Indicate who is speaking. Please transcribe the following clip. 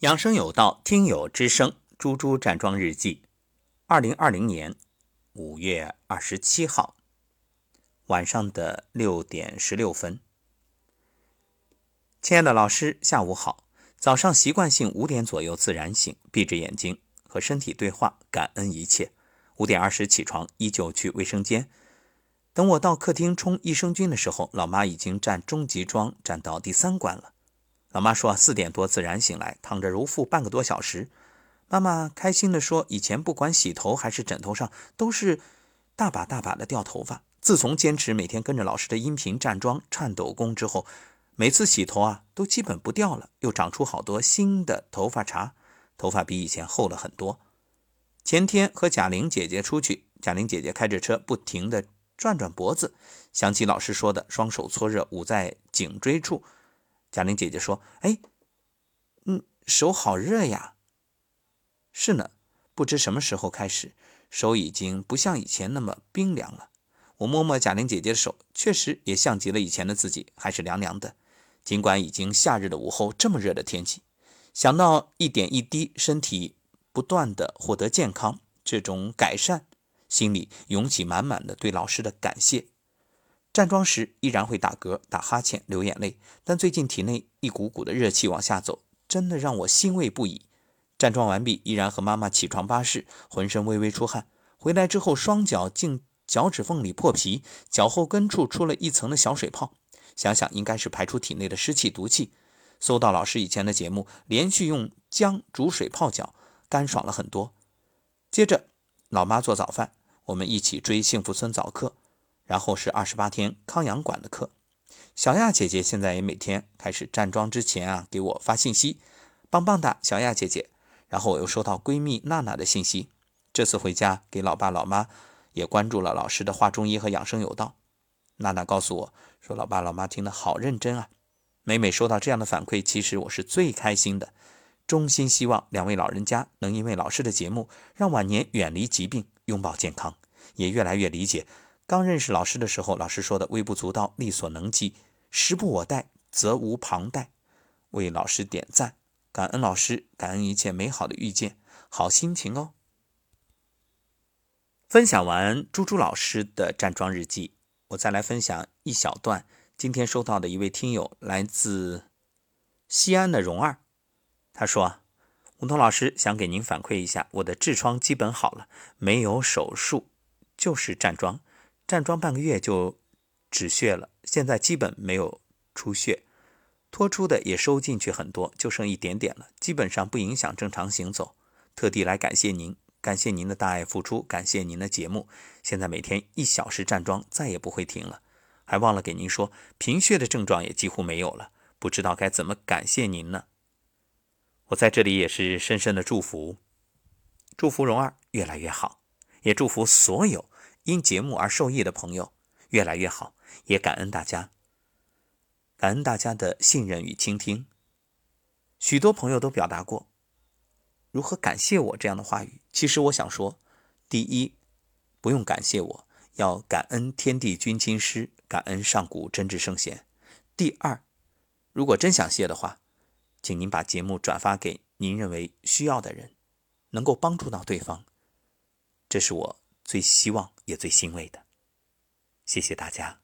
Speaker 1: 养生有道，听友之声，猪猪站桩日记，二零二零年五月二十七号晚上的六点十六分。亲爱的老师，下午好。早上习惯性五点左右自然醒，闭着眼睛和身体对话，感恩一切。五点二十起床，依旧去卫生间。等我到客厅冲益生菌的时候，老妈已经站中级桩站到第三关了。老妈说四点多自然醒来，躺着揉腹半个多小时。妈妈开心地说：“以前不管洗头还是枕头上，都是大把大把的掉头发。自从坚持每天跟着老师的音频站桩、颤抖功之后，每次洗头啊都基本不掉了，又长出好多新的头发茬，头发比以前厚了很多。前天和贾玲姐姐出去，贾玲姐姐开着车不停地转转脖子，想起老师说的，双手搓热捂在颈椎处。”贾玲姐姐说：“哎，嗯，手好热呀。”是呢，不知什么时候开始，手已经不像以前那么冰凉了。我摸摸贾玲姐姐的手，确实也像极了以前的自己，还是凉凉的。尽管已经夏日的午后这么热的天气，想到一点一滴身体不断的获得健康，这种改善，心里涌起满满的对老师的感谢。站桩时依然会打嗝、打哈欠、流眼泪，但最近体内一股股的热气往下走，真的让我欣慰不已。站桩完毕，依然和妈妈起床巴士，浑身微微出汗。回来之后，双脚竟脚趾缝里破皮，脚后跟处出了一层的小水泡，想想应该是排出体内的湿气毒气。搜到老师以前的节目，连续用姜煮水泡脚，干爽了很多。接着，老妈做早饭，我们一起追幸福村早课。然后是二十八天康养馆的课，小亚姐姐现在也每天开始站桩之前啊给我发信息，棒棒哒，小亚姐姐。然后我又收到闺蜜娜娜的信息，这次回家给老爸老妈也关注了老师的话中医和养生有道。娜娜告诉我说，老爸老妈听得好认真啊。每每收到这样的反馈，其实我是最开心的，衷心希望两位老人家能因为老师的节目，让晚年远离疾病，拥抱健康，也越来越理解。刚认识老师的时候，老师说的“微不足道，力所能及；时不我待，责无旁贷”，为老师点赞，感恩老师，感恩一切美好的遇见，好心情哦。分享完猪猪老师的站桩日记，我再来分享一小段今天收到的一位听友来自西安的蓉儿，他说：“吴桐老师想给您反馈一下，我的痔疮基本好了，没有手术，就是站桩。”站桩半个月就止血了，现在基本没有出血，脱出的也收进去很多，就剩一点点了，基本上不影响正常行走。特地来感谢您，感谢您的大爱付出，感谢您的节目。现在每天一小时站桩，再也不会停了。还忘了给您说，贫血的症状也几乎没有了，不知道该怎么感谢您呢？我在这里也是深深的祝福，祝福蓉儿越来越好，也祝福所有。因节目而受益的朋友越来越好，也感恩大家，感恩大家的信任与倾听。许多朋友都表达过如何感谢我这样的话语。其实我想说，第一，不用感谢我，要感恩天地君亲师，感恩上古真知圣贤。第二，如果真想谢的话，请您把节目转发给您认为需要的人，能够帮助到对方。这是我。最希望也最欣慰的，谢谢大家。